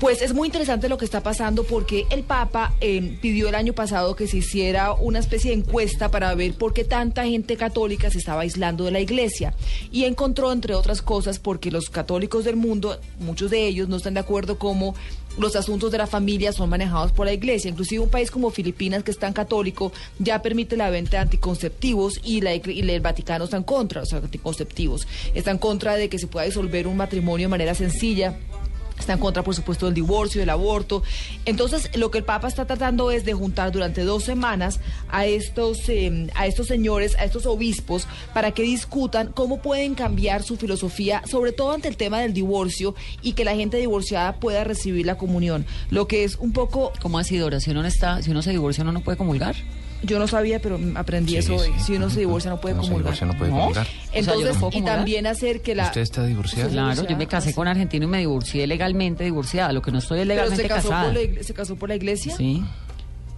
Pues es muy interesante lo que está pasando porque el Papa eh, pidió el año pasado que se hiciera una especie de encuesta para ver por qué tanta gente católica se estaba aislando de la iglesia. Y encontró, entre otras cosas, porque los católicos del mundo, muchos de ellos no están de acuerdo cómo los asuntos de la familia son manejados por la iglesia. Inclusive un país como Filipinas, que es tan católico, ya permite la venta de anticonceptivos y, la, y el Vaticano contra los anticonceptivos. Está en contra de que se pueda disolver un matrimonio de manera sencilla Está en contra, por supuesto, del divorcio, del aborto. Entonces, lo que el Papa está tratando es de juntar durante dos semanas a estos, eh, a estos señores, a estos obispos, para que discutan cómo pueden cambiar su filosofía, sobre todo ante el tema del divorcio y que la gente divorciada pueda recibir la comunión. Lo que es un poco. ¿Cómo así, Dora? Si uno, está, si uno se divorcia, ¿uno no puede comulgar? Yo no sabía, pero aprendí eso hoy. Si uno se divorcia, no puede No se comulgar. divorcia, no puede comulgar. Entonces, y comulgar. también hacer que la. ¿Usted está divorciada? Claro, yo me casé con argentino y me divorcié legalmente divorciada. Lo que no estoy es Pero legalmente se casó, casada. por la, se casó por la iglesia. Sí.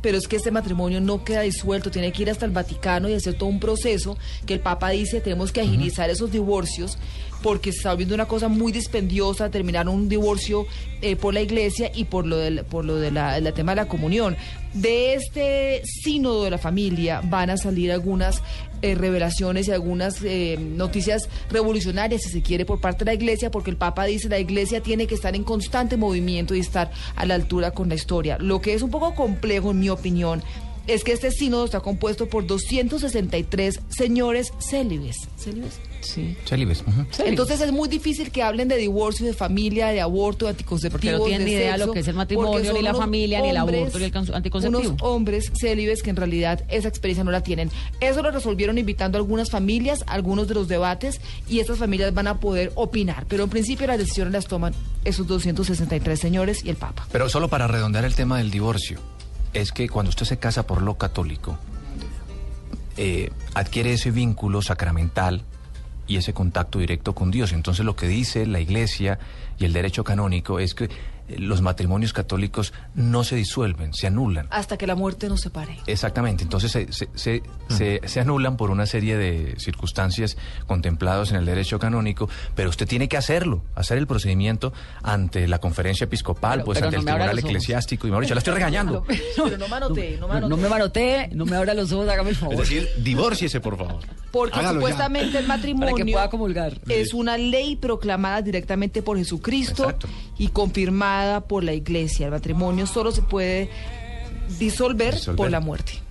pero es que este matrimonio no queda disuelto, tiene que ir hasta el Vaticano y hacer todo un proceso que el Papa dice tenemos que agilizar esos divorcios porque se está volviendo una cosa muy dispendiosa terminar un divorcio eh, por la iglesia y por lo del por lo de la, el tema de la comunión. De este sínodo de la familia van a salir algunas eh, revelaciones y algunas eh, noticias revolucionarias, si se quiere, por parte de la iglesia, porque el Papa dice la iglesia tiene que estar en constante movimiento y estar a la altura con la historia. Lo que es un poco complejo, en mi opinión, es que este sínodo está compuesto por 263 señores célibes. ¿Célibes? Sí. Célibes. ujú. Entonces es muy difícil que hablen de divorcio, de familia, de aborto, de anticonceptivos. Porque no tienen ni idea lo que es el matrimonio, ni la familia, ni el aborto, ni el anticonceptivo. Unos hombres célibes que en realidad esa experiencia no la tienen. Eso lo resolvieron invitando a algunas familias, a algunos de los debates, y estas familias van a poder opinar. Pero en principio las decisiones las toman esos 263 señores y el Papa. Pero solo para redondear el tema del divorcio, es que cuando usted se casa por lo católico, eh, adquiere ese vínculo sacramental y ese contacto directo con Dios. Entonces lo que dice la Iglesia y el derecho canónico es que los matrimonios católicos no se disuelven, se anulan. Hasta que la muerte nos separe. Exactamente, entonces se, se, se, se- se anulan por una serie de circunstancias contempladas en el derecho canónico, pero usted tiene que hacerlo, hacer el procedimiento ante la conferencia episcopal, Pero- pues pero ante no el tribunal eclesiástico, y Mauricio, la estoy regañando. Pero no manotee, no No, manotee. no me marotee, no me abra los ojos, hágame el favor. Es decir, divórciese, por favor. Porque Hágalo ya. supuestamente el matrimonio Para que pueda comulgar. es una ley proclamada directamente por Jesucristo Exacto. y confirmada por la iglesia. El matrimonio solo se puede disolver. Disolver. por la muerte.